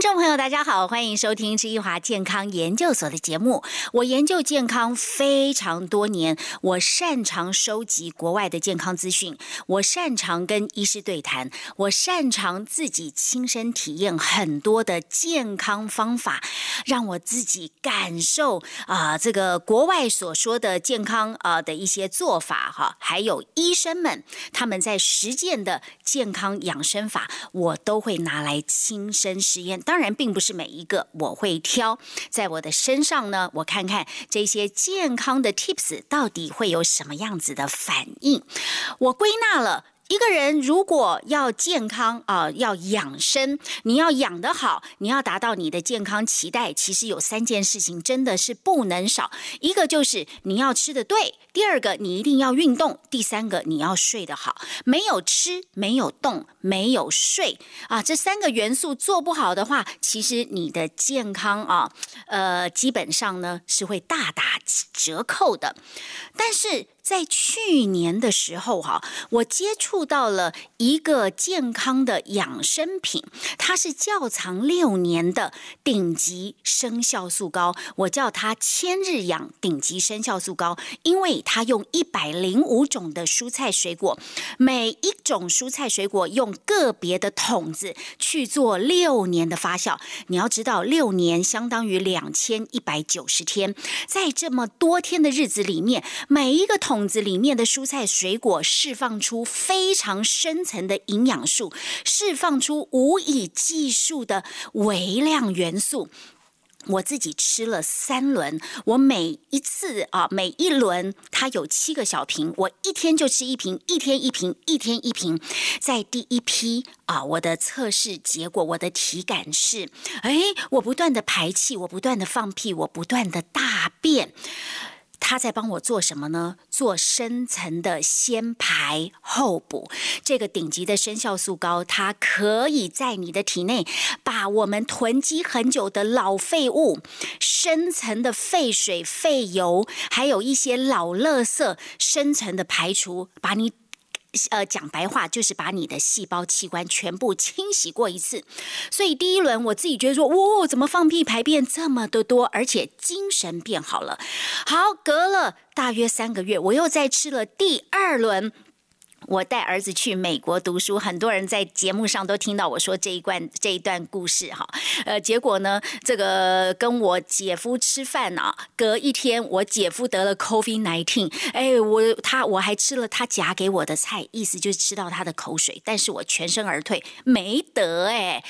听众朋友，大家好，欢迎收听知一华健康研究所的节目。我研究健康非常多年，我擅长收集国外的健康资讯，我擅长跟医师对谈，我擅长自己亲身体验很多的健康方法，让我自己感受啊，这个国外所说的健康啊的一些做法哈，还有医生们他们在实践的健康养生法，我都会拿来亲身实验。当然，并不是每一个我会挑在我的身上呢。我看看这些健康的 tips 到底会有什么样子的反应。我归纳了。一个人如果要健康啊，要养生，你要养得好，你要达到你的健康期待，其实有三件事情真的是不能少。一个就是你要吃的对，第二个你一定要运动，第三个你要睡得好。没有吃，没有动，没有睡啊，这三个元素做不好的话，其实你的健康啊，呃，基本上呢是会大打折扣的。但是。在去年的时候，哈，我接触到了一个健康的养生品，它是窖藏六年的顶级生酵素膏，我叫它千日养顶级生酵素膏，因为它用一百零五种的蔬菜水果，每一种蔬菜水果用个别的桶子去做六年的发酵。你要知道，六年相当于两千一百九十天，在这么多天的日子里面，每一个桶。桶子里面的蔬菜水果释放出非常深层的营养素，释放出无以计数的微量元素。我自己吃了三轮，我每一次啊，每一轮它有七个小瓶，我一天就吃一瓶，一天一瓶，一天一瓶。在第一批啊，我的测试结果，我的体感是，哎，我不断的排气，我不断的放屁，我不断的大便。他在帮我做什么呢？做深层的先排后补。这个顶级的生酵素膏，它可以在你的体内把我们囤积很久的老废物、深层的废水、废油，还有一些老垃圾，深层的排除，把你。呃，讲白话就是把你的细胞器官全部清洗过一次。所以第一轮我自己觉得说，哦，怎么放屁排便这么的多，而且精神变好了。好，隔了大约三个月，我又再吃了第二轮。我带儿子去美国读书，很多人在节目上都听到我说这一段这一段故事哈。呃，结果呢，这个跟我姐夫吃饭呢，隔一天我姐夫得了 COVID nineteen，哎，我他我还吃了他夹给我的菜，意思就是吃到他的口水，但是我全身而退，没得哎，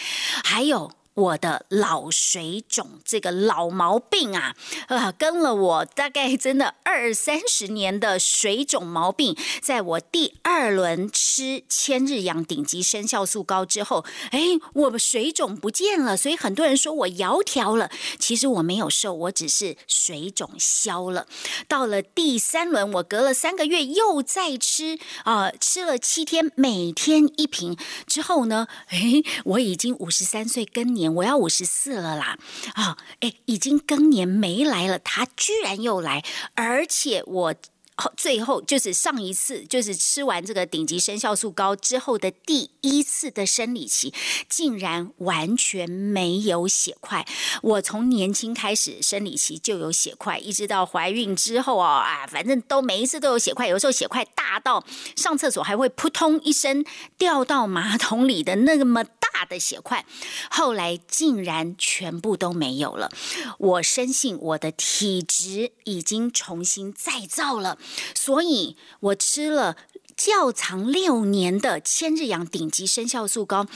还有。我的老水肿这个老毛病啊，啊，跟了我大概真的二三十年的水肿毛病，在我第二轮吃千日养顶级生酵素膏之后，哎，我水肿不见了，所以很多人说我窈窕了，其实我没有瘦，我只是水肿消了。到了第三轮，我隔了三个月又再吃啊，吃了七天，每天一瓶之后呢，哎，我已经五十三岁更年。我要五十四了啦，啊，哎，已经更年没来了，他居然又来，而且我。最后就是上一次，就是吃完这个顶级生酵素膏之后的第一次的生理期，竟然完全没有血块。我从年轻开始生理期就有血块，一直到怀孕之后啊啊，反正都每一次都有血块，有时候血块大到上厕所还会扑通一声掉到马桶里的那么大的血块，后来竟然全部都没有了。我深信我的体质已经重新再造了。所以我吃了较长六年的千日养顶级生酵素膏，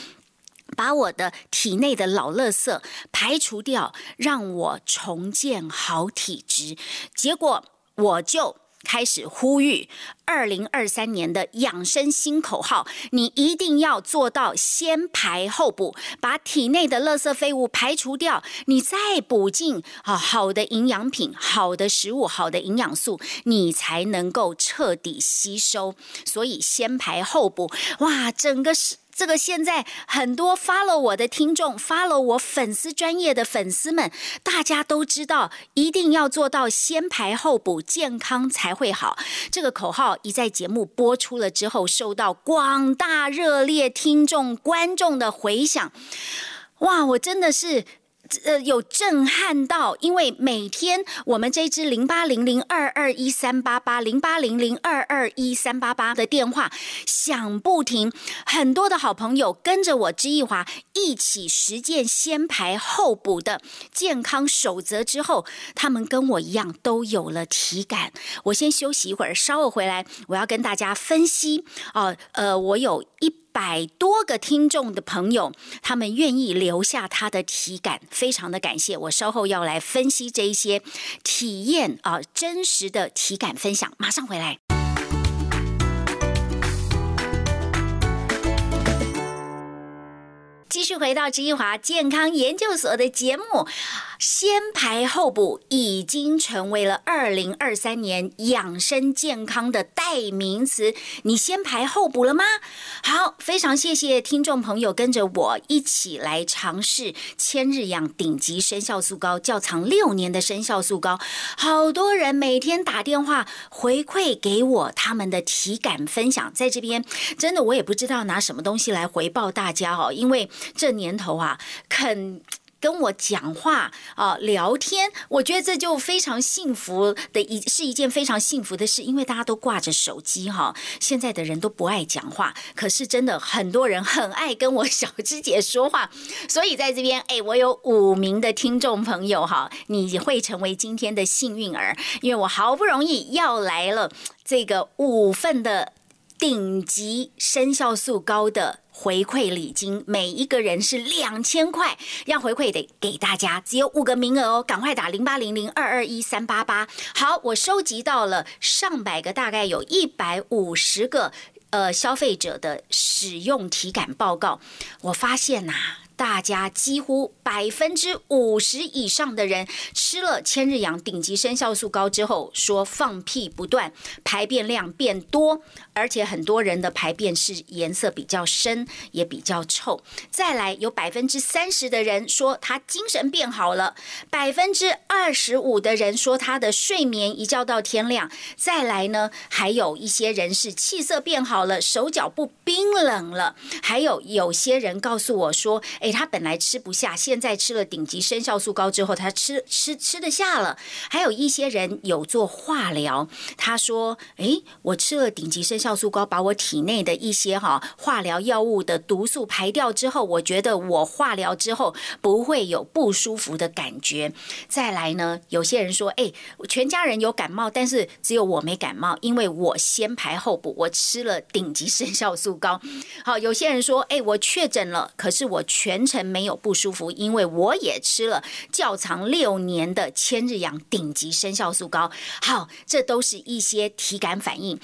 把我的体内的老垃圾排除掉，让我重建好体质。结果我就。开始呼吁，二零二三年的养生新口号，你一定要做到先排后补，把体内的垃圾废物排除掉，你再补进啊好的营养品、好的食物、好的营养素，你才能够彻底吸收。所以先排后补，哇，整个是。这个现在很多 follow 我的听众，follow 我粉丝专业的粉丝们，大家都知道，一定要做到先排后补，健康才会好。这个口号一在节目播出了之后，受到广大热烈听众观众的回响。哇，我真的是。呃，有震撼到，因为每天我们这支零八零零二二一三八八零八零零二二一三八八的电话响不停，很多的好朋友跟着我知易华一起实践先排后补的健康守则之后，他们跟我一样都有了体感。我先休息一会儿，稍后回来我要跟大家分析哦。呃，我有一。百多个听众的朋友，他们愿意留下他的体感，非常的感谢。我稍后要来分析这一些体验啊，真实的体感分享，马上回来。继续回到知一华健康研究所的节目。先排后补已经成为了二零二三年养生健康的代名词。你先排后补了吗？好，非常谢谢听众朋友跟着我一起来尝试千日养顶级生酵素膏，窖藏六年的生酵素膏。好多人每天打电话回馈给我他们的体感分享，在这边真的我也不知道拿什么东西来回报大家哦，因为这年头啊，肯。跟我讲话啊，聊天，我觉得这就非常幸福的一是一件非常幸福的事，因为大家都挂着手机哈。现在的人都不爱讲话，可是真的很多人很爱跟我小芝姐说话。所以在这边，哎，我有五名的听众朋友哈，你会成为今天的幸运儿，因为我好不容易要来了这个五份的顶级生效素高的。回馈礼金，每一个人是两千块，要回馈得给大家，只有五个名额哦，赶快打零八零零二二一三八八。好，我收集到了上百个，大概有一百五十个呃消费者的使用体感报告，我发现呐。大家几乎百分之五十以上的人吃了千日养顶级生酵素膏之后，说放屁不断，排便量变多，而且很多人的排便是颜色比较深，也比较臭。再来，有百分之三十的人说他精神变好了，百分之二十五的人说他的睡眠一觉到天亮。再来呢，还有一些人是气色变好了，手脚不冰冷了。还有有些人告诉我说。哎，他本来吃不下，现在吃了顶级生酵素膏之后，他吃吃吃得下了。还有一些人有做化疗，他说：“哎，我吃了顶级生酵素膏，把我体内的一些哈化疗药物的毒素排掉之后，我觉得我化疗之后不会有不舒服的感觉。”再来呢，有些人说：“哎，全家人有感冒，但是只有我没感冒，因为我先排后补，我吃了顶级生酵素膏。”好，有些人说：“哎，我确诊了，可是我全。”全程没有不舒服，因为我也吃了较长六年的千日养顶级生酵素膏。好，这都是一些体感反应。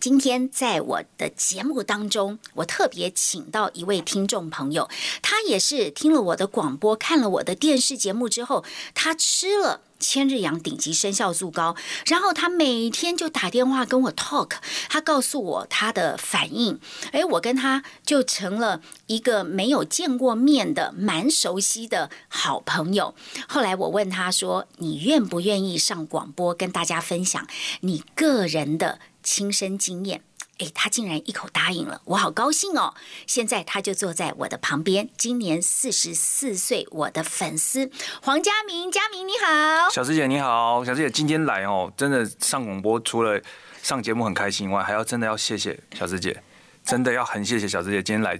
今天在我的节目当中，我特别请到一位听众朋友，他也是听了我的广播，看了我的电视节目之后，他吃了。千日养顶级生酵素膏，然后他每天就打电话跟我 talk，他告诉我他的反应，哎，我跟他就成了一个没有见过面的蛮熟悉的好朋友。后来我问他说：“你愿不愿意上广播跟大家分享你个人的亲身经验？”哎，他竟然一口答应了，我好高兴哦！现在他就坐在我的旁边，今年四十四岁，我的粉丝黄家明，家明你好，小师姐你好，小师姐今天来哦，真的上广播，除了上节目很开心以外，还要真的要谢谢小师姐，真的要很谢谢小师姐今天来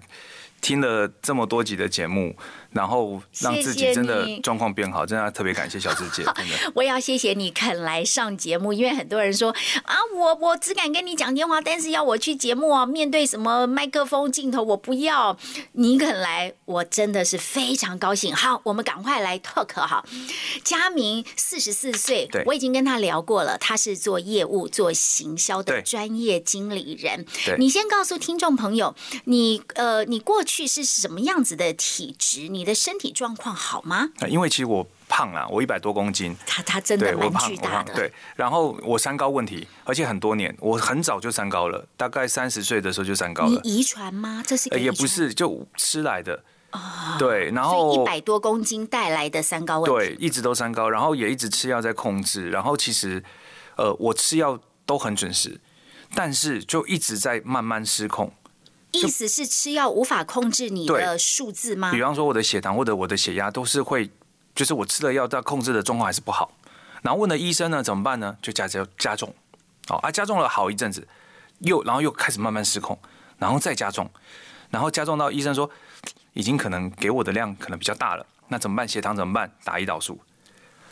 听了这么多集的节目。然后让自己真的状况变好，真的特别感谢小智姐。真的，我要谢谢你肯来上节目，因为很多人说啊，我我只敢跟你讲电话，但是要我去节目啊，面对什么麦克风镜头，我不要。你肯来，我真的是非常高兴。好，我们赶快来 talk 哈。佳明四十四岁，我已经跟他聊过了，他是做业务、做行销的专业经理人。你先告诉听众朋友，你呃，你过去是什么样子的体质？你你的身体状况好吗？因为其实我胖了，我一百多公斤。他他真的蛮巨大的。对，然后我三高问题，而且很多年，我很早就三高了，大概三十岁的时候就三高了。你遗传吗？这是也不是，就吃来的。哦。对，然后一百多公斤带来的三高问题，对，一直都三高，然后也一直吃药在控制，然后其实呃，我吃药都很准时，但是就一直在慢慢失控。意思是吃药无法控制你的数字吗比？方说我的血糖或者我的血压都是会，就是我吃了药但控制的状况还是不好。然后问了医生呢，怎么办呢？就加加加重，哦啊，加重了好一阵子，又然后又开始慢慢失控，然后再加重，然后加重到医生说已经可能给我的量可能比较大了，那怎么办？血糖怎么办？打胰岛素。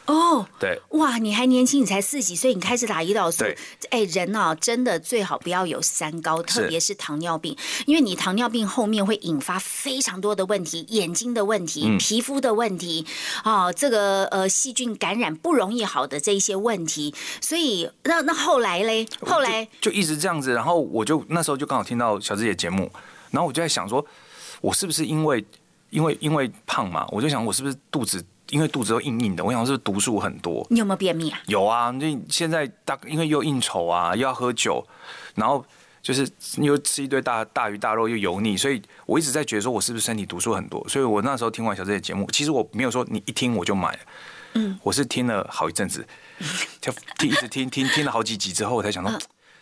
哦，对，哇，你还年轻，你才四十几岁，你开始打胰岛素。对。哎，人啊，真的最好不要有三高，特别是糖尿病，因为你糖尿病后面会引发非常多的问题，眼睛的问题、嗯。皮肤的问题，啊，这个呃细菌感染不容易好的这一些问题。所以那那后来嘞，后来？就一直这样子，然后我就那时候就刚好听到小智姐节目，然后我就在想说，我是不是因为因为因为胖嘛，我就想我是不是肚子因为肚子都硬硬的，我想是不是毒素很多？你有没有便秘啊？有啊，就现在大因为又应酬啊，又要喝酒，然后就是又吃一堆大大鱼大肉又油腻，所以我一直在觉得说我是不是身体毒素很多，所以我那时候听完小智的节目，其实我没有说你一听我就买了，嗯，我是听了好一阵子，就听一直听听听了好几集之后，我才想到。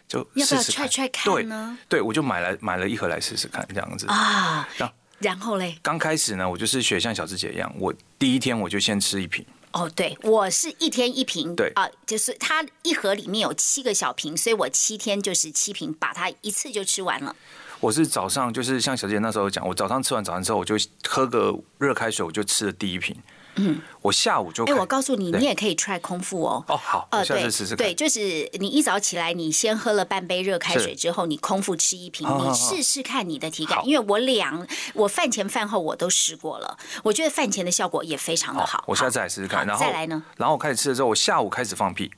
就嗯要不要踹踹看对呢对，我就买来买了一盒来试试看，这样子。啊然后，然后嘞，刚开始呢，我就是学像小智姐一样，我第一天我就先吃一瓶，哦，对，我是一天一瓶，对啊，就是它一盒里面有七个小瓶，所以我七天就是七瓶，把它一次就吃完了。我是早上就是像小姐那时候讲，我早上吃完早餐之后，我就喝个热开水，我就吃了第一瓶。嗯，我下午就哎，开我告诉你，你也可以 try 空腹哦。哦好，我下对次试试看。对，就是你一早起来，你先喝了半杯热开水之后，你空腹吃一瓶，你试试看你的体感。因为我两，我饭前饭后我都试过了，我觉得饭前的效果也非常的好。我下次来试试看。然后再来呢？然后我开始吃了之后，我下午开始放屁，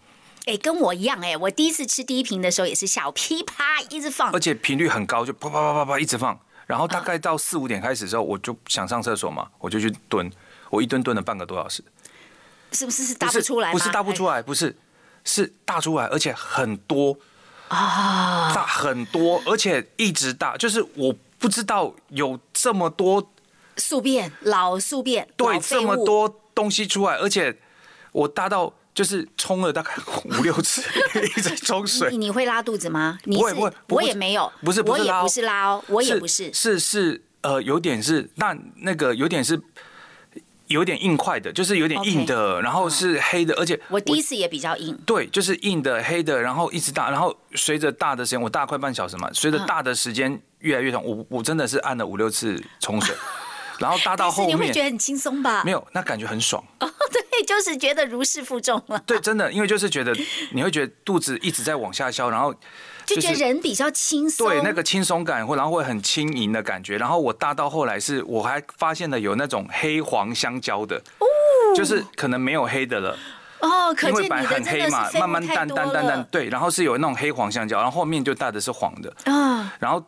哎，跟我一样哎，我第一次吃第一瓶的时候也是下午噼啪一直放而，且频率很高，就啪啪啪啪啪一直放。然后大概到四五点开始之后，我就想上厕所嘛，我就去蹲，我一蹲蹲了半个多小时。是不是是大不出来吗？不是大不出来来，不是是大出来，而且很多啊。大很多，而且一直大，就是我不知道有这么多宿便老宿便，对这么多东西出来，而且我大到就是冲了大概 五六次，一直冲水你。你会拉肚子吗？你会不会我也没有，不是我也不是拉哦，我也不是。是是呃，有点是但那个有点是有点硬块的，就是有点硬的，然后是黑的，而且我第一次也比较硬，对，就是硬的、黑的，然后一直大，然后随着大的时间，我大快半小时嘛，随着大的时间越来越长，我我真的是按了五六次冲水，然后大到后面你会觉得很轻松吧？没有，那感觉很爽。哦对，就是觉得如释负重了，对，真的，因为就是觉得你会觉得肚子一直在往下消，然后就觉得人比较轻松。对那个轻松感，或然后会很轻盈的感觉。然后我大到后来是，我还发现了有那种黑黄相交的，就是可能没有黑的了，哦，可因为本来见你的真很黑嘛，慢慢淡淡淡淡，了对，然后是有那种黑黄相交，然后后面就大的是黄的，啊，然后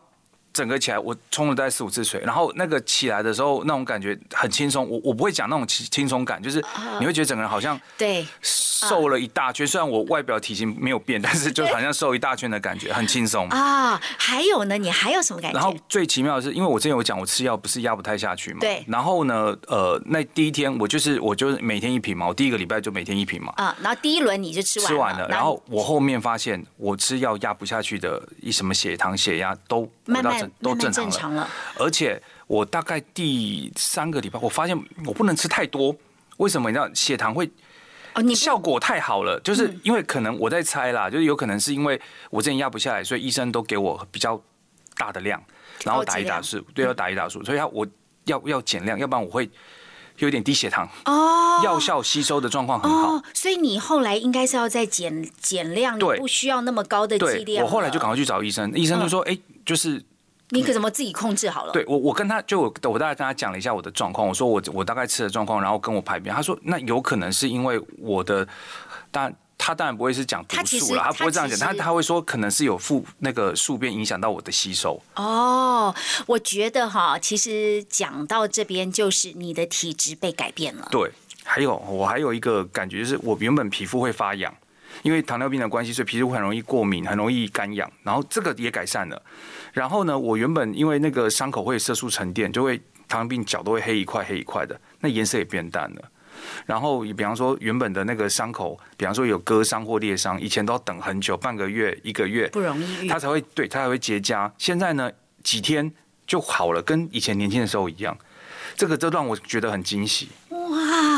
整个起来我冲了大概四五次水，然后那个起来的时候那种感觉很轻松，我我不会讲那种轻轻松感，就是啊你会觉得整个人好像对，瘦了一大圈，虽然我外表体型没有变，但是就好像瘦一大圈的感觉，很轻松。啊，还有呢，你还有什么感觉？然后最奇妙的是，因为我之前有讲，我吃药不是压不太下去嘛。对然后呢，呃，那第一天我就是我就是每天一瓶嘛，我第一个礼拜就每天一瓶嘛。啊，然后第一轮你就吃完吃完了，然后我后面发现我吃药压不下去的，一什么血糖、血压都慢慢回到正都正常了，正常了。而且我大概第三个礼拜，我发现我不能吃太多，为什么？你知道血糖会哦，你效果太好了，嗯就是因为可能我在猜啦，就是有可能是因为我之前压不下来，所以医生都给我比较大的量，然后打胰岛素，对，要打胰岛素，所以要我要要减量，要不然我会有点低血糖，哦药效吸收的状况很好。哦，所以你后来应该是要再减减量，你对不需要那么高的剂，量。我后来就赶快去找医生，医生就说，哎，就是你可怎么自己控制好了？对我，我跟他就我我大概跟他讲了一下我的状况，我说我我大概吃的状况，然后跟我排便，他说那有可能是因为我的，当然他当然不会是讲毒素了，他不会这样讲，他他他会说可能是有负那个宿便影响到我的吸收，哦，我觉得哈，其实讲到这边，就是你的体质被改变了。对，还有我还有一个感觉就是我原本皮肤会发痒。因为糖尿病的关系，所以皮肤很容易过敏，很容易干痒。然后这个也改善了。然后呢，我原本因为那个伤口会色素沉淀，就会糖尿病脚都会黑一块黑一块的，那颜色也变淡了。然后比方说原本的那个伤口，比方说有割伤或裂伤，以前都要等很久，半个月、一个月，不容易遇它才会对它才会结痂。现在呢，几天就好了，跟以前年轻的时候一样。这个这让我觉得很惊喜。哇，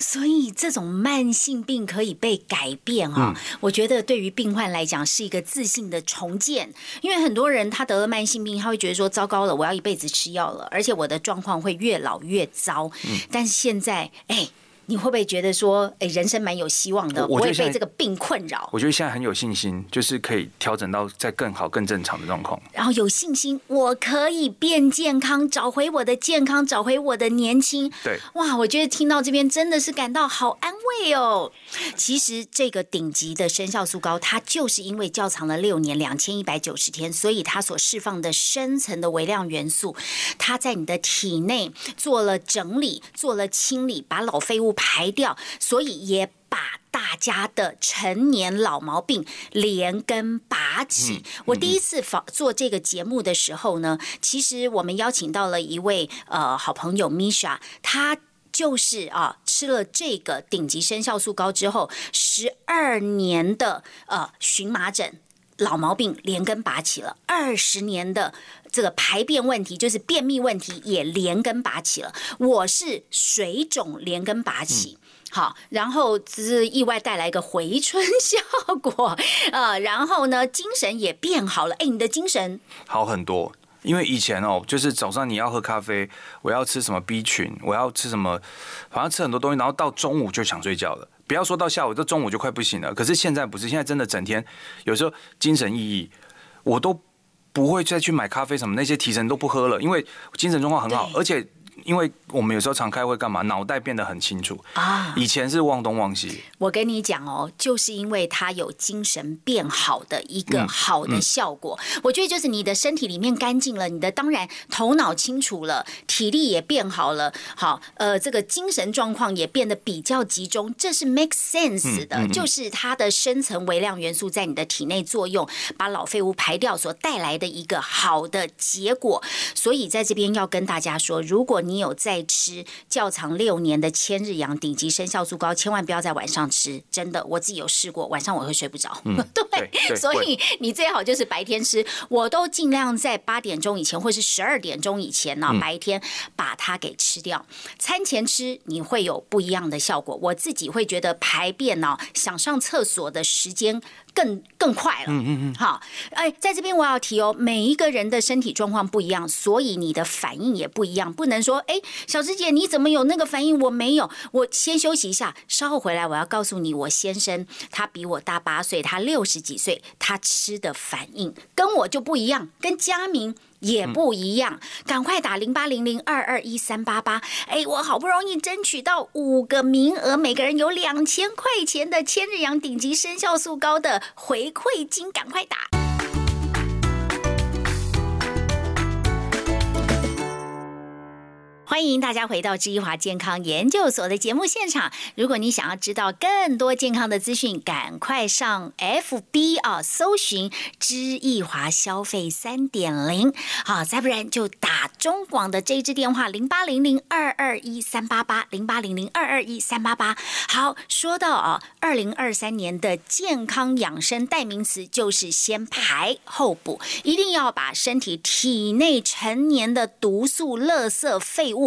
所以这种慢性病可以被改变啊！我觉得对于病患来讲是一个自信的重建，因为很多人他得了慢性病，他会觉得说糟糕了，我要一辈子吃药了，而且我的状况会越老越糟。但是现在，哎。你会不会觉得说，哎，人生蛮有希望的，不会被这个病困扰？我觉得现在很有信心，就是可以调整到在更好、更正常的状况。然后有信心，我可以变健康，找回我的健康，找回我的年轻。对，哇，我觉得听到这边真的是感到好安慰哦。其实这个顶级的生效素膏，它就是因为较长了六年两千一百九十天，所以它所释放的深层的微量元素，它在你的体内做了整理、做了清理，把老废物。排掉，所以也把大家的成年老毛病连根拔起。我第一次访做这个节目的时候呢，其实我们邀请到了一位呃好朋友 Misha，他就是啊吃了这个顶级生酵素膏之后，十二年的呃荨麻疹老毛病连根拔起了，二十年的。这个排便问题就是便秘问题也连根拔起了，我是水肿连根拔起，好，然后只是意外带来一个回春效果。呃，然后呢精神也变好了，哎，你的精神？好很多，因为以前哦，就是早上你要喝咖啡，我要吃什么 B 群，我要吃什么，反正吃很多东西，然后到中午就想睡觉了，不要说到下午，这中午就快不行了。可是现在不是，现在真的整天有时候精神奕奕，我都。不会再去买咖啡什么那些提神都不喝了，因为精神状况很好，而且。因为我们有时候常开会干嘛，脑袋变得很清楚啊。以前是忘东忘西。我跟你讲哦，就是因为它有精神变好的一个好的效果。我觉得就是你的身体里面干净了，你的当然头脑清楚了，体力也变好了。好，呃，这个精神状况也变得比较集中，这是 make sense 的。就是它的深层微量元素在你的体内作用，把老废物排掉所带来的一个好的结果。所以在这边要跟大家说，如果你你有在吃窖藏六年的千日阳顶级生酵素膏，千万不要在晚上吃，真的，我自己有试过，晚上我会睡不着。对，所以你最好就是白天吃，我都尽量在八点钟以前或是十二点钟以前呢，白天把它给吃掉。餐前吃你会有不一样的效果，我自己会觉得排便呢，想上厕所的时间。更更快了，嗯嗯嗯，好，哎，在这边我要提哦，每一个人的身体状况不一样，所以你的反应也不一样，不能说，哎，小师姐你怎么有那个反应，我没有，我先休息一下，稍后回来我要告诉你，我先生他比我大八岁，他六十几岁，他吃的反应跟我就不一样，跟佳明。也不一样，赶快打零八零零二二一三八八。哎，我好不容易争取到五个名额，每个人有两千块钱的千日阳顶级生酵素膏的回馈金，赶快打。欢迎大家回到知一华健康研究所的节目现场。如果你想要知道更多健康的资讯，赶快上 FB 啊，搜寻知易华消费三点零。好，再不然就打中广的这一支电话零八零零二二一三八八零八零零二二一三八八。好，说到啊，二零二三年的健康养生代名词就是先排后补，一定要把身体体内成年的毒素、垃圾、废物。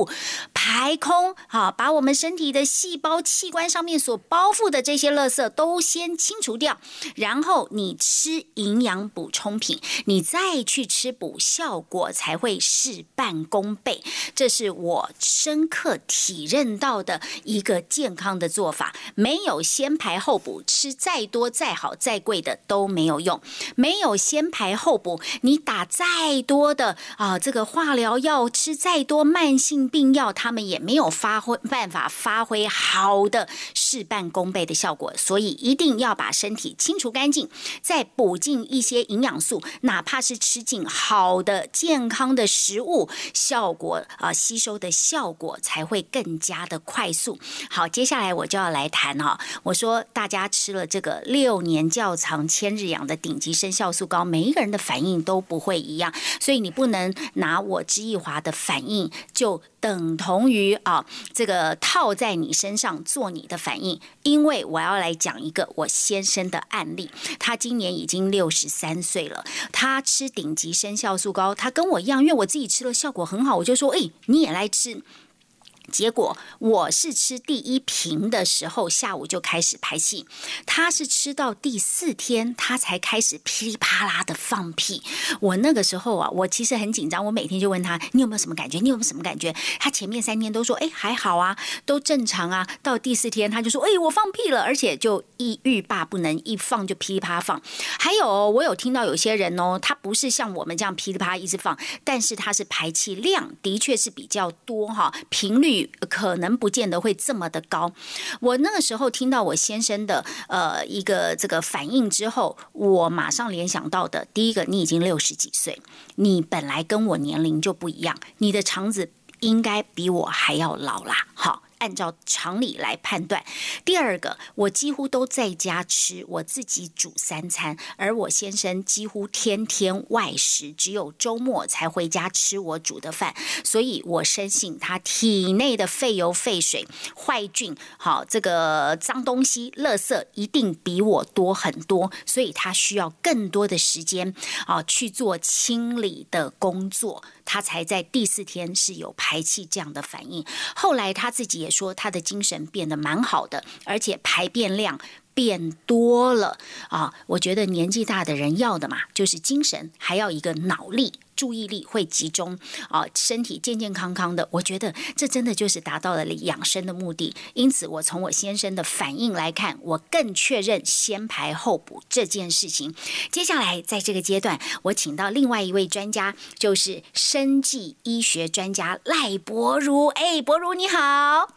排空，好，把我们身体的细胞器官上面所包覆的这些垃圾都先清除掉，然后你吃营养补充品，你再去吃补，效果才会事半功倍。这是我深刻体认到的一个健康的做法。没有先排后补，吃再多再好再贵的都没有用。没有先排后补，你打再多的啊这个化疗药，吃再多慢性。病药他们也没有发挥办法发挥好的事半功倍的效果，所以一定要把身体清除干净，再补进一些营养素，哪怕是吃进好的健康的食物，效果啊吸收的效果才会更加的快速。好，接下来我就要来谈哈，我说大家吃了这个六年窖藏千日养的顶级生酵素膏，每一个人的反应都不会一样，所以你不能拿我知易华的反应就。等同于啊这个套在你身上做你的反应。因为我要来讲一个我先生的案例，他今年已经六十三岁了，他吃顶级生酵素膏，他跟我一样，因为我自己吃了效果很好，我就说，哎，你也来吃。结果我是吃第一瓶的时候，下午就开始排气。他是吃到第四天，他才开始噼里啪啦的放屁。我那个时候啊，我其实很紧张，我每天就问他：“你有没有什么感觉？你有没有什么感觉？”他前面三天都说：“哎，还好啊，都正常啊。”到第四天，他就说：“哎，我放屁了，而且就一欲罢不能，一放就噼里啪啦放。”还有，我有听到有些人哦，他不是像我们这样噼里啪啦一直放，但是他是排气量的确是比较多哈，频率。可能不见得会这么的高。我那个时候听到我先生的呃一个这个反应之后，我马上联想到的第一个，你已经六十几岁，你本来跟我年龄就不一样，你的肠子应该比我还要老啦。好。按照常理来判断。第二个，我几乎都在家吃，我自己煮三餐，而我先生几乎天天外食，只有周末才回家吃我煮的饭。所以我深信他体内的废油、废水、坏菌，好这个脏东西、垃圾一定比我多很多，所以他需要更多的时间啊去做清理的工作。他才在第四天是有排气这样的反应，后来他自己也说他的精神变得蛮好的，而且排便量变多了啊！我觉得年纪大的人要的嘛，就是精神，还要一个脑力。注意力会集中啊，身体健健康康的，我觉得这真的就是达到了养生的目的。因此，我从我先生的反应来看，我更确认先排后补这件事情。接下来，在这个阶段，我请到另外一位专家，就是生计医学专家赖博如。哎，博如你好。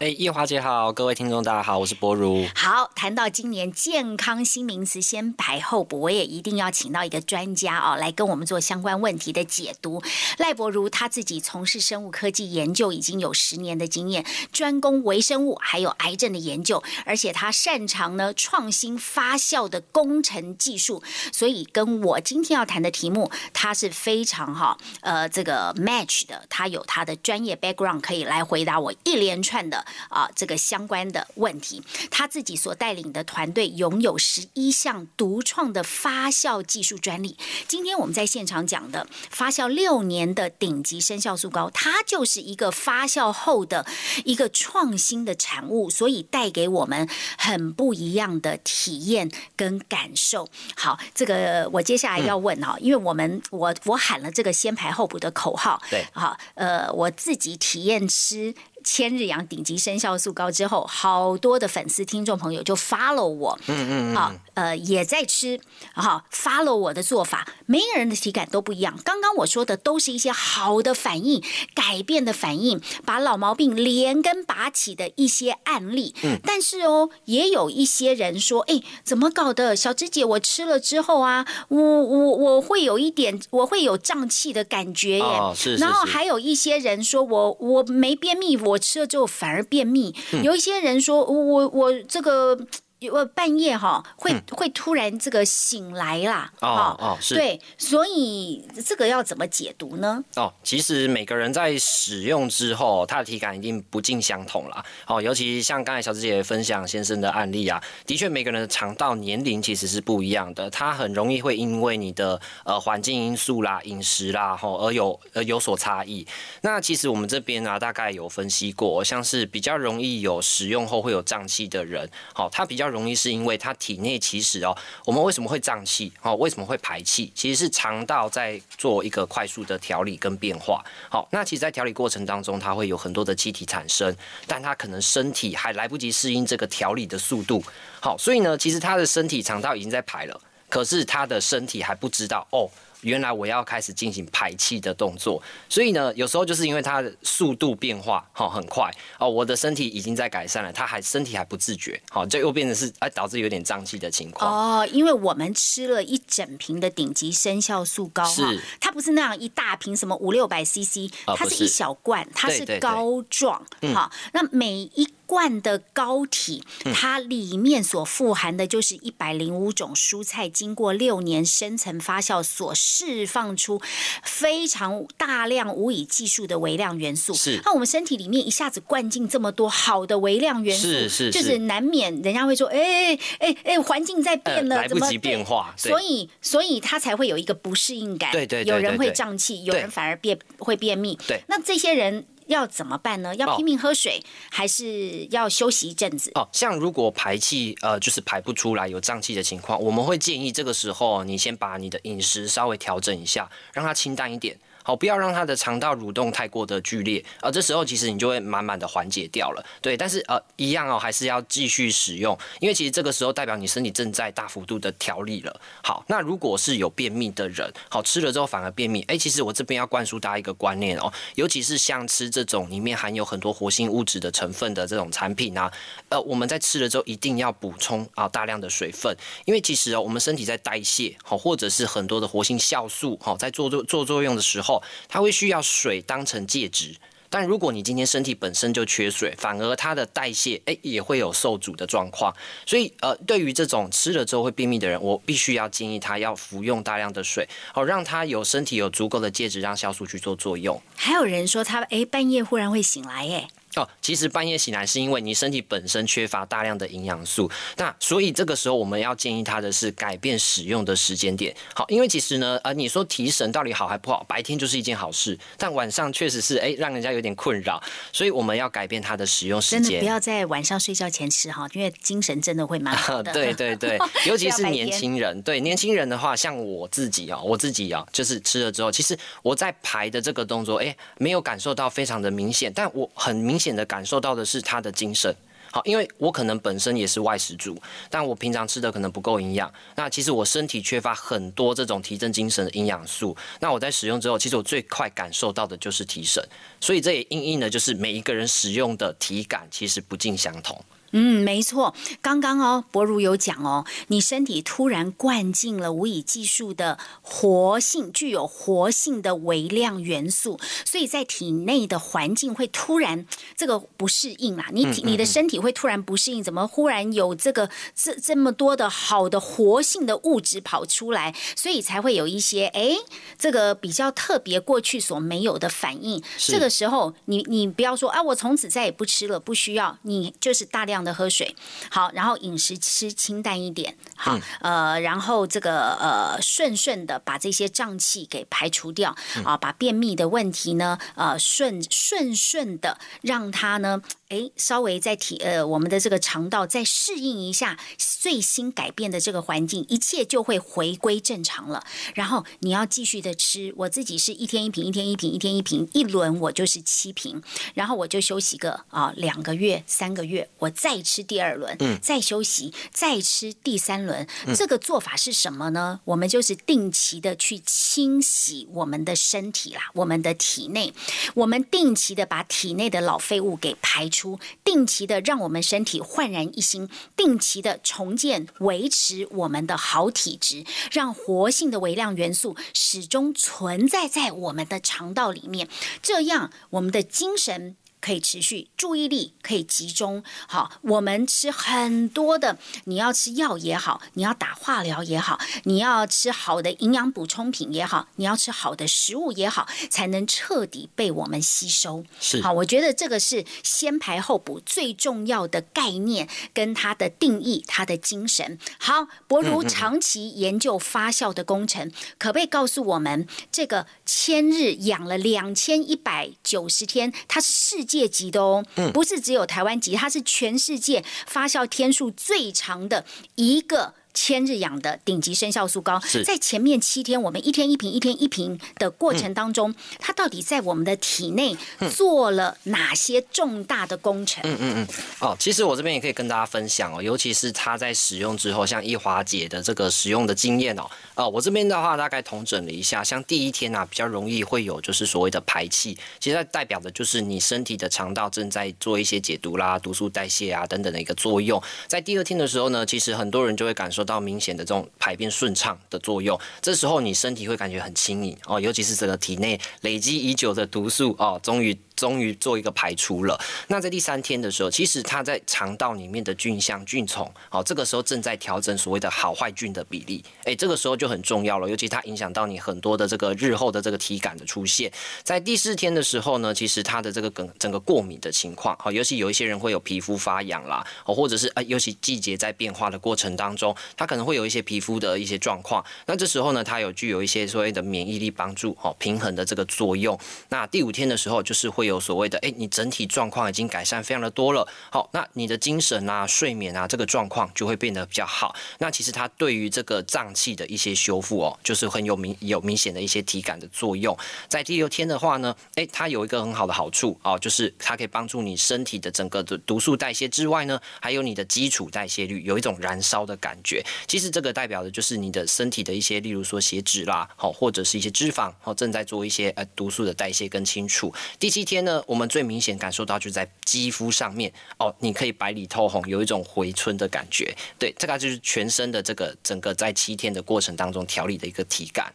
哎，叶华姐好，各位听众大家好，我是博如。好，谈到今年健康新名词先排后补，我也一定要请到一个专家哦，来跟我们做相关问题的解。解读赖博如他自己从事生物科技研究已经有十年的经验，专攻微生物还有癌症的研究，而且他擅长呢创新发酵的工程技术，所以跟我今天要谈的题目，他是非常哈呃这个 match 的，他有他的专业 background 可以来回答我一连串的啊这个相关的问题。他自己所带领的团队拥有十一项独创的发酵技术专利。今天我们在现场讲的发。叫六年的顶级生酵素膏，它就是一个发酵后的一个创新的产物，所以带给我们很不一样的体验跟感受。好，这个我接下来要问哈，因为我们我我喊了这个先排后补的口号，对，好，呃，我自己体验吃。千日养顶级生酵素膏之后，好多的粉丝听众朋友就 follow 我，嗯嗯啊，呃，也在吃，哈，follow 我的做法，每个人的体感都不一样。刚刚我说的都是一些好的反应、改变的反应，把老毛病连根拔起的一些案例。嗯，但是哦，也有一些人说，哎，怎么搞的？小芝姐，我吃了之后啊，我我我会有一点，我会有胀气的感觉耶。是是。然后还有一些人说我我没便秘。我吃了之后反而便秘，有一些人说，我我这个。我半夜哈会会突然这个醒来啦，哦哦是，对，所以这个要怎么解读呢？哦，其实每个人在使用之后，他的体感一定不尽相同啦。哦，尤其像刚才小芝姐分享先生的案例啊，的确每个人的肠道年龄其实是不一样的，它很容易会因为你的呃环境因素啦、饮食啦，吼而有而有所差异。那其实我们这边呢，大概有分析过，像是比较容易有使用后会有胀气的人，好，他比较。容易是因为他体内其实哦，我们为什么会胀气哦？为什么会排气？其实是肠道在做一个快速的调理跟变化。好，那其实，在调理过程当中，它会有很多的气体产生，但它可能身体还来不及适应这个调理的速度。好，所以呢，其实他的身体肠道已经在排了，可是他的身体还不知道哦。原来我要开始进行排气的动作，所以呢，有时候就是因为它的速度变化哈很快。哦，我的身体已经在改善了，它还身体还不自觉，好，就又变成是哎导致有点胀气的情况。哦。因为我们吃了一整瓶的顶级生酵素膏哈，它不是那样一大瓶什么五六百 CC，它是一小罐，它是膏状哈。那每一罐的膏体，它里面所富含的就是一百零五种蔬菜，经过六年深层发酵所释放出非常大量无以计数的微量元素。是。那我们身体里面一下子灌进这么多好的微量元素，是是就是难免人家会说，哎哎哎，环境在变了，怎么呃来不及变化所以所以它才会有一个不适应感。对对对有人会胀气，有人反而便会便秘。对。那这些人要怎么办呢？要哦拼命喝水，还是要休息一阵子？哦，像如果排气呃就是排不出来有胀气的情况，我们会建议这个时候你先把你的饮食稍微调整一下，让它清淡一点。好，不要让它的肠道蠕动太过的剧烈，呃，这时候其实你就会慢慢的缓解掉了。对，但是呃，一样哦，还是要继续使用，因为其实这个时候代表你身体正在大幅度的调理了。好，那如果是有便秘的人，好吃了之后反而便秘，哎，其实我这边要灌输大家一个观念哦，尤其是像吃这种里面含有很多活性物质的成分的这种产品啊，呃，我们在吃了之后一定要补充啊大量的水分，因为其实哦，我们身体在代谢好，或者是很多的活性酵素好在做作做作用的时候，它会需要水当成介质。但如果你今天身体本身就缺水，反而它的代谢哎也会有受阻的状况。所以呃，对于这种吃了之后会便秘的人，我必须要建议他要服用大量的水，好让他有身体有足够的介质让酵素去做作用。还有人说他哎半夜忽然会醒来，哎，哦，其实半夜醒来是因为你身体本身缺乏大量的营养素，那所以这个时候我们要建议他的是改变使用的时间点。好，因为其实呢，呃，你说提神到底好还不好？白天就是一件好事，但晚上确实是哎让人家有点困扰，所以我们要改变它的使用时间真的不。要在晚上睡觉前吃哈，因为精神真的会蛮好的。对对对，尤其是年轻人。对年轻人的话，像我自己啊、我自己啊、就是吃了之后，其实我在排的这个动作，哎，没有感受到非常的明显，但我很明明显的感受到的是他的精神。好，因为我可能本身也是外食族，但我平常吃的可能不够营养。那其实我身体缺乏很多这种提振精神的营养素。那我在使用之后，其实我最快感受到的就是提神。所以这也应应的就是每一个人使用的体感其实不尽相同。嗯，没错，刚刚哦，博如有讲哦，你身体突然灌进了无以计数的活性、具有活性的微量元素，所以在体内的环境会突然这个不适应啦。你体你的身体会突然不适应，怎么忽然有这个这这么多的好的活性的物质跑出来，所以才会有一些哎，这个比较特别过去所没有的反应。是这个时候，你你不要说啊，我从此再也不吃了，不需要，你就是大量的喝水，好，然后饮食吃清淡一点，好，呃，然后这个呃顺顺的把这些胀气给排除掉。啊，把便秘的问题呢，呃顺顺顺的让它呢。诶，稍微在体呃我们的这个肠道再适应一下最新改变的这个环境，一切就会回归正常了。然后你要继续的吃，我自己是一天一瓶，一天一瓶，一天一瓶，一轮我就是七瓶，然后我就休息个啊两个月、三个月，我再吃第二轮，再休息，再吃第三轮。这个做法是什么呢？我们就是定期的去清洗我们的身体啦，我们的体内，我们定期的把体内的老废物给排出。定期的让我们身体焕然一新，定期的重建、维持我们的好体质，让活性的微量元素始终存在在我们的肠道里面，这样我们的精神。可以持续，注意力可以集中。好，我们吃很多的，你要吃药也好，你要打化疗也好，你要吃好的营养补充品也好，你要吃好的食物也好，才能彻底被我们吸收。是好，我觉得这个是先排后补最重要的概念，跟它的定义，它的精神。好，博如长期研究发酵的工程，可不可以告诉我们，这个千日养了两千一百九十天，它是世界级的哦，不是只有台湾级，它是全世界发酵天数最长的一个。千日养的顶级生酵素膏是，在前面七天，我们一天一瓶、一天一瓶的过程当中，它到底在我们的体内做了哪些重大的工程？嗯嗯嗯哦，其实我这边也可以跟大家分享哦，尤其是它在使用之后，像易华姐的这个使用的经验哦，呃，我这边的话大概统整了一下，像第一天啊，比较容易会有就是所谓的排气，其实它代表的就是你身体的肠道正在做一些解毒啦、毒素代谢啊等等的一个作用。在第二天的时候呢，其实很多人就会感受到明显的这种排便顺畅的作用，这时候你身体会感觉很轻盈哦，尤其是这个体内累积已久的毒素哦，终于。终于做一个排除了。那在第三天的时候，其实它在肠道里面的菌相、菌丛，好，这个时候正在调整所谓的好坏菌的比例，哎，这个时候就很重要了，尤其它影响到你很多的这个日后的这个体感的出现。在第四天的时候呢，其实它的这个整整个过敏的情况，好，尤其有一些人会有皮肤发痒啦，哦，或者是呃，尤其季节在变化的过程当中，它可能会有一些皮肤的一些状况。那这时候呢，它有具有一些所谓的免疫力帮助，哦，平衡的这个作用。那第五天的时候，就是会有所谓的，哎，你整体状况已经改善非常的多了，好，那你的精神啊、睡眠啊这个状况就会变得比较好。那其实它对于这个脏器的一些修复哦，就是很有明有明显的一些体感的作用。在第六天的话呢，哎，它有一个很好的好处哦，就是它可以帮助你身体的整个的毒素代谢之外呢，还有你的基础代谢率有一种燃烧的感觉。其实这个代表的就是你的身体的一些，例如说血脂啦，好，或者是一些脂肪，好，正在做一些呃毒素的代谢跟清除。第七天呢，我们最明显感受到就在肌肤上面哦，你可以白里透红，有一种回春的感觉。对，这个就是全身的这个整个在七天的过程当中调理的一个体感。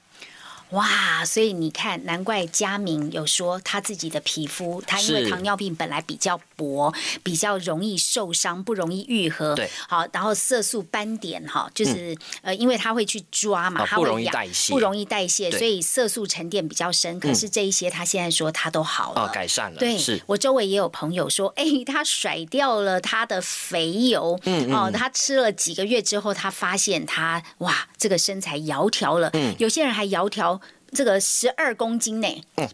哇，所以你看，难怪佳明有说他自己的皮肤，他因为糖尿病本来比较薄，比较容易受伤，不容易愈合。对，好，然后色素斑点哈，就是呃，因为他会去抓嘛，他不容易代谢，不容易代谢，所以色素沉淀比较深。可是这一些他现在说他都好了，改善了。对，是我周围也有朋友说，哎，他甩掉了他的肥油，嗯哦，他吃了几个月之后，他发现他哇，这个身材窈窕了。嗯，有些人还窈窕。这个十二公斤呢，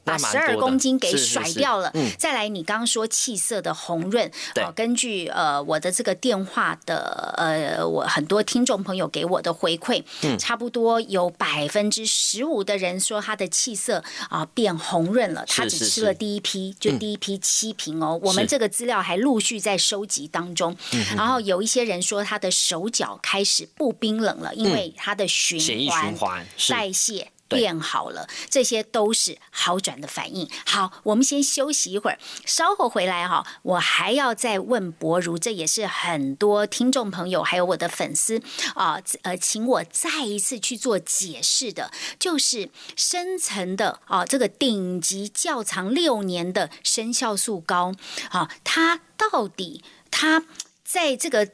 把十二公斤给甩掉了。再来，你刚刚说气色的红润，哦，根据呃我的这个电话的呃我很多听众朋友给我的回馈，差不多有百分之十五的人说他的气色啊变红润了。他只吃了第一批，就第一批七瓶哦。我们这个资料还陆续在收集当中。然后有一些人说他的手脚开始不冰冷了，因为他的循环代谢。变好了，这些都是好转的反应。好，我们先休息一会儿，稍后回来哈。我还要再问博如，这也是很多听众朋友还有我的粉丝啊，呃，请我再一次去做解释的，就是深层的啊，这个顶级窖藏六年的生酵素膏啊，它到底它在这个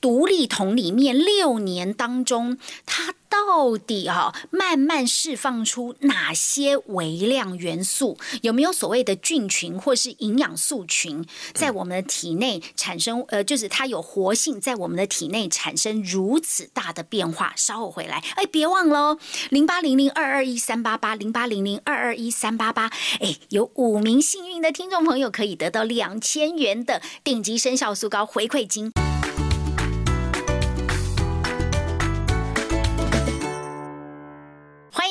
独立桶里面六年当中，它。到底哈慢慢释放出哪些微量元素？有没有所谓的菌群或是营养素群在我们的体内产生？呃，就是它有活性，在我们的体内产生如此大的变化。稍后回来，哎，别忘了，零八零零二二一三八八，零八零零二二一三八八。哎，有五名幸运的听众朋友可以得到两千元的顶级生效素膏回馈金。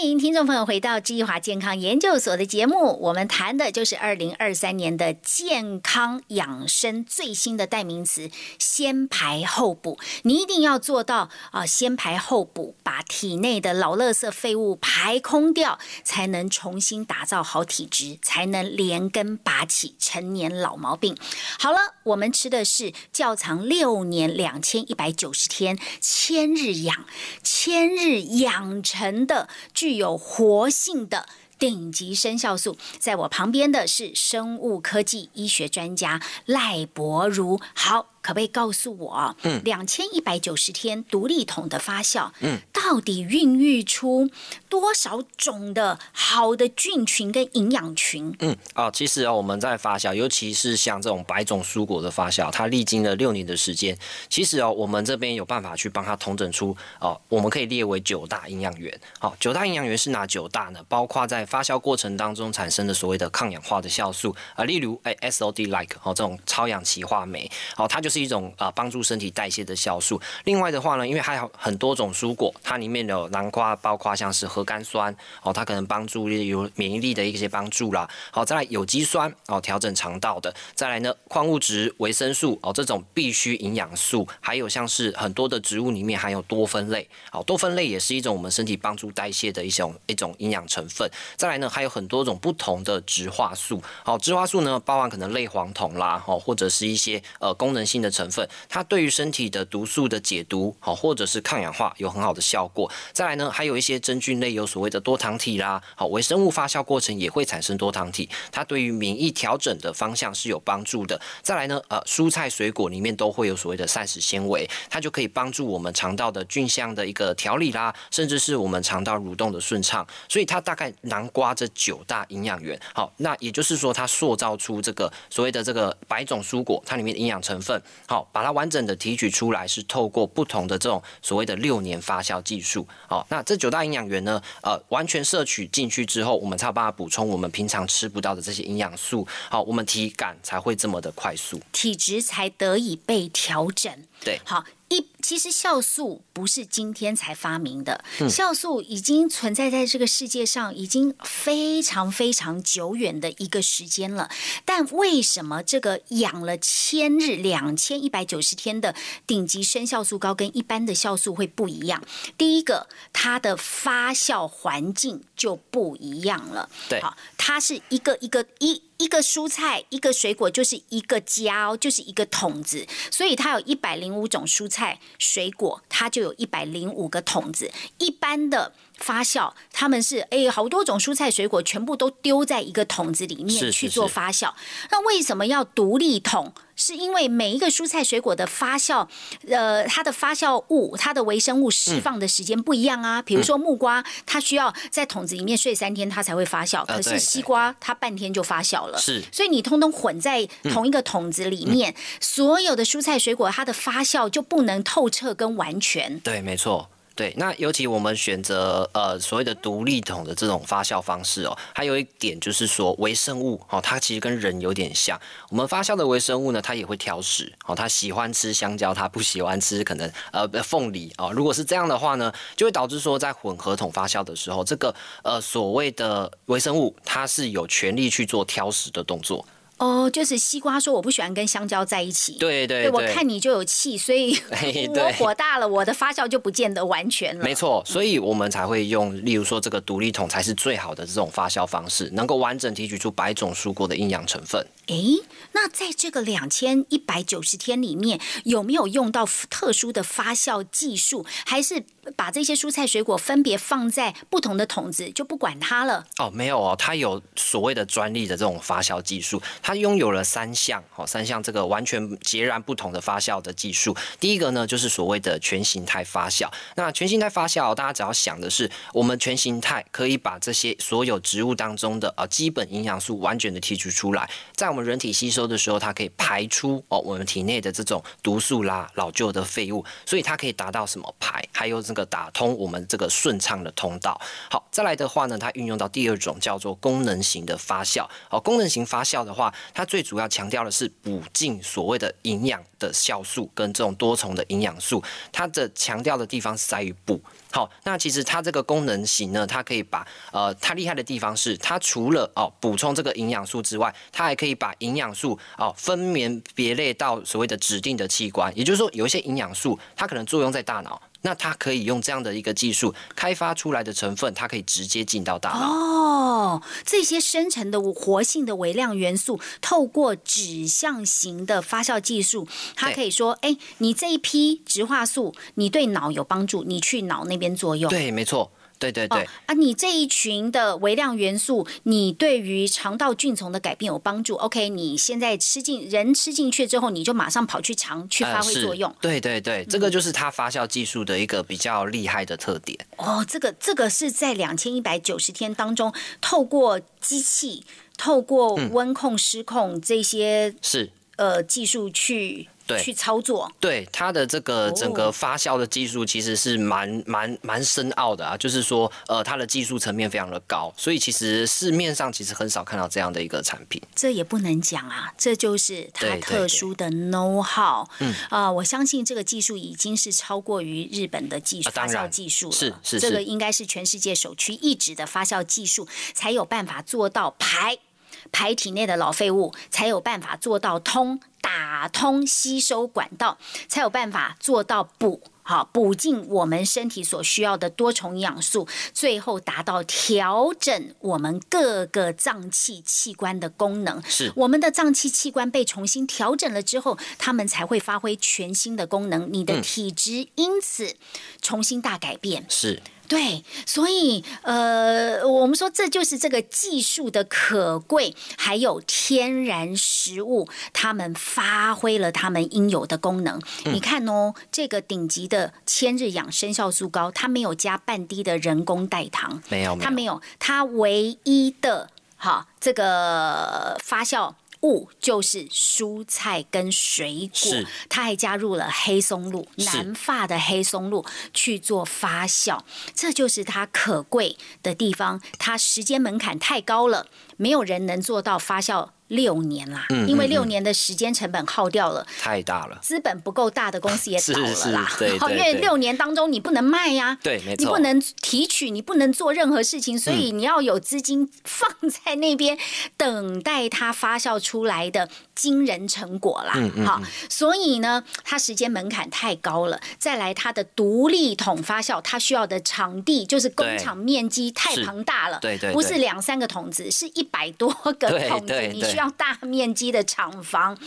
迎听众朋友回到基华健康研究所的节目，我们谈的就是二零二三年的健康养生最新的代名词——先排后补。你一定要做到啊，先排后补，把体内的老垃圾废物排空掉，才能重新打造好体质，才能连根拔起陈年老毛病。好了，我们吃的是窖藏六年、两千一百九十天、千日养、千日养成的。具有活性的顶级生酵素，在我旁边的是生物科技医学专家赖博如。好。可不可以告诉我，嗯，两千一百九十天独立桶的发酵，嗯，到底孕育出多少种的好的菌群跟营养群？嗯，啊，其实啊，我们在发酵，尤其是像这种百种蔬果的发酵，它历经了六年的时间。其实哦，我们这边有办法去帮它统整出哦，我们可以列为九大营养源。好，九大营养源是哪九大呢？包括在发酵过程当中产生的所谓的抗氧化的酵素啊，例如哎，SOD like 哦，这种超氧歧化酶，哦，它就是。是一种啊帮助身体代谢的酵素。另外的话呢，因为还有很多种蔬果，它里面有南瓜，包括像是核苷酸哦，它可能帮助有免疫力的一些帮助啦。好，再来有机酸哦，调整肠道的。再来呢，矿物质、维生素哦，这种必需营养素，还有像是很多的植物里面含有多酚类。好，多酚类也是一种我们身体帮助代谢的一种一种营养成分。再来呢，还有很多种不同的植化素。好，植化素呢，包含可能类黄酮啦，哦，或者是一些呃功能性。的成分，它对于身体的毒素的解毒，好或者是抗氧化有很好的效果。再来呢，还有一些真菌类有所谓的多糖体啦，好微生物发酵过程也会产生多糖体，它对于免疫调整的方向是有帮助的。再来呢，呃，蔬菜水果里面都会有所谓的膳食纤维，它就可以帮助我们肠道的菌相的一个调理啦，甚至是我们肠道蠕动的顺畅。所以它大概南瓜这九大营养源。好，那也就是说，它塑造出这个所谓的这个百种蔬果，它里面的营养成分，好，把它完整的提取出来，是透过不同的这种所谓的六年发酵技术。好，那这九大营养源呢，呃，完全摄取进去之后，我们才有办法补充我们平常吃不到的这些营养素。好，我们体感才会这么的快速，体质才得以被调整。对，好。一其实酵素不是今天才发明的，酵素已经存在在这个世界上已经非常非常久远的一个时间了。但为什么这个养了千日两千一百九十天的顶级生酵素膏跟一般的酵素会不一样？第一个，它的发酵环境就不一样了。对，好，它是一个一个一。一个蔬菜，一个水果就是一个家，就是一个桶子，所以它有一百零五种蔬菜水果，它就有一百零五个桶子。一般的发酵，他们是哎，好多种蔬菜水果全部都丢在一个桶子里面去做发酵。那为什么要独立桶？是因为每一个蔬菜水果的发酵，呃，它的发酵物、它的微生物释放的时间不一样啊。比如说木瓜，它需要在桶子里面睡三天，它才会发酵；可是西瓜，它半天就发酵了。是，所以你通通混在同一个桶子里面，所有的蔬菜水果，它的发酵就不能透彻跟完全。对，没错。对，那尤其我们选择呃所谓的独立桶的这种发酵方式哦，还有一点就是说微生物哦，它其实跟人有点像。我们发酵的微生物呢，它也会挑食哦，它喜欢吃香蕉，它不喜欢吃可能呃凤梨哦。如果是这样的话呢，就会导致说在混合桶发酵的时候，这个呃所谓的微生物它是有权利去做挑食的动作。哦，就是西瓜说我不喜欢跟香蕉在一起。对对对，我看你就有气，所以 我火大了，我的发酵就不见得完全了。没错，所以我们才会用，例如说这个独立桶才是最好的这种发酵方式，能够完整提取出百种蔬果的营养成分。哎，那在这个两千一百九十天里面，有没有用到特殊的发酵技术，还是？把这些蔬菜水果分别放在不同的桶子，就不管它了。哦，没有哦，它有所谓的专利的这种发酵技术，它拥有了三项，哦，三项这个完全截然不同的发酵的技术。第一个呢，就是所谓的全形态发酵。那全形态发酵，大家只要想的是，我们全形态可以把这些所有植物当中的呃基本营养素完全的提取出来，在我们人体吸收的时候，它可以排出哦我们体内的这种毒素啦、老旧的废物，所以它可以达到什么排，还有这个打通我们这个顺畅的通道。好，再来的话呢，它运用到第二种叫做功能型的发酵。好，功能型发酵的话，它最主要强调的是补进所谓的营养的酵素跟这种多重的营养素。它的强调的地方是在于补。好，那其实它这个功能型呢，它可以把呃，它厉害的地方是，它除了哦补充这个营养素之外，它还可以把营养素哦分门别类到所谓的指定的器官。也就是说，有一些营养素，它可能作用在大脑。那它可以用这样的一个技术开发出来的成分，它可以直接进到大脑。哦，这些生成的活性的微量元素，透过指向型的发酵技术，它可以说：哎，你这一批植化素，你对脑有帮助，你去脑那边作用。对，没错。对对对啊！你这一群的微量元素，你对于肠道菌丛的改变有帮助。OK，你现在吃进人吃进去之后，你就马上跑去肠去发挥作用。对对对，这个就是它发酵技术的一个比较厉害的特点。哦，这个这个是在两千一百九十天当中，透过机器、透过温控、失控这些是呃技术去。对，去操作。对它的这个整个发酵的技术其实是蛮蛮蛮深奥的啊，就是说，呃，它的技术层面非常的高，所以其实市面上其实很少看到这样的一个产品。这也不能讲啊，这就是它特殊的 know how。嗯啊，我相信这个技术已经是超过于日本的技术发酵技术了。是是，这个应该是全世界首屈一指的发酵技术，才有办法做到排排体内的老废物，才有办法做到通。打通吸收管道，才有办法做到补好，补进我们身体所需要的多重营养素，最后达到调整我们各个脏器器官的功能。是我们的脏器器官被重新调整了之后，它们才会发挥全新的功能，你的体质因此重新大改变。是对，所以呃，我们说这就是这个技术的可贵，还有天然食物，它们发挥了它们应有的功能。你看哦，这个顶级的千日养生酵素膏，它没有加半滴的人工代糖，没有没有它没有，它唯一的哈这个发酵。物就是蔬菜跟水果是，它还加入了黑松露，是南法的黑松露去做发酵，这就是它可贵的地方。它时间门槛太高了，没有人能做到发酵六年啦，嗯因为六年的时间成本耗掉了。太大了。资本不够大的公司也倒了啦，是是对好对对因为六年当中你不能卖呀、对，没错，你不能提取，你不能做任何事情，所以你要有资金放在那边，等待它发酵出来的惊人成果啦。嗯好，所以呢，它时间门槛太高了。再来，它的独立桶发酵，它需要的场地就是工厂面积太庞大了，对对不是两三个桶子，是一百多个桶子，对对你需要大面积的厂房，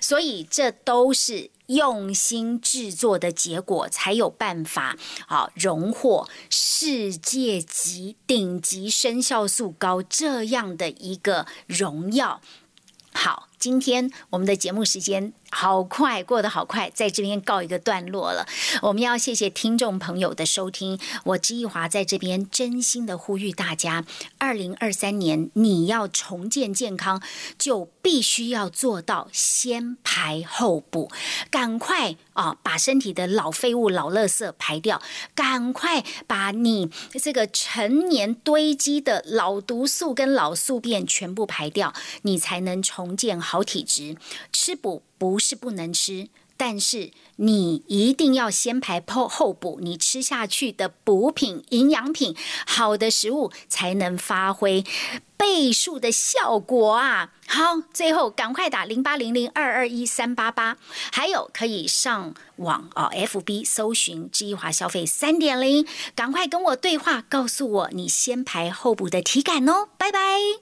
所以这都是。用心制作的结果，才有办法啊荣获世界级顶级生酵素高这样的一个荣耀。好，今天我们的节目时间好快，过得好快，在这边告一个段落了。我们要谢谢听众朋友的收听，我知一华在这边真心的呼吁大家，二零二三年你要重建健康，就必须要做到先排后补，赶快啊把身体的老废物、老垃圾排掉，赶快把你这个陈年堆积的老毒素跟老宿便全部排掉，你才能重建好好体质。吃补不是不能吃。但是你一定要先排后后补，你吃下去的补品、营养品、好的食物才能发挥倍数的效果啊！好，最后赶快打零八零零二二一三八八，还有可以上网哦，FB 搜寻知易华消费三点零，赶快跟我对话，告诉我你先排后补的体感哦，拜拜。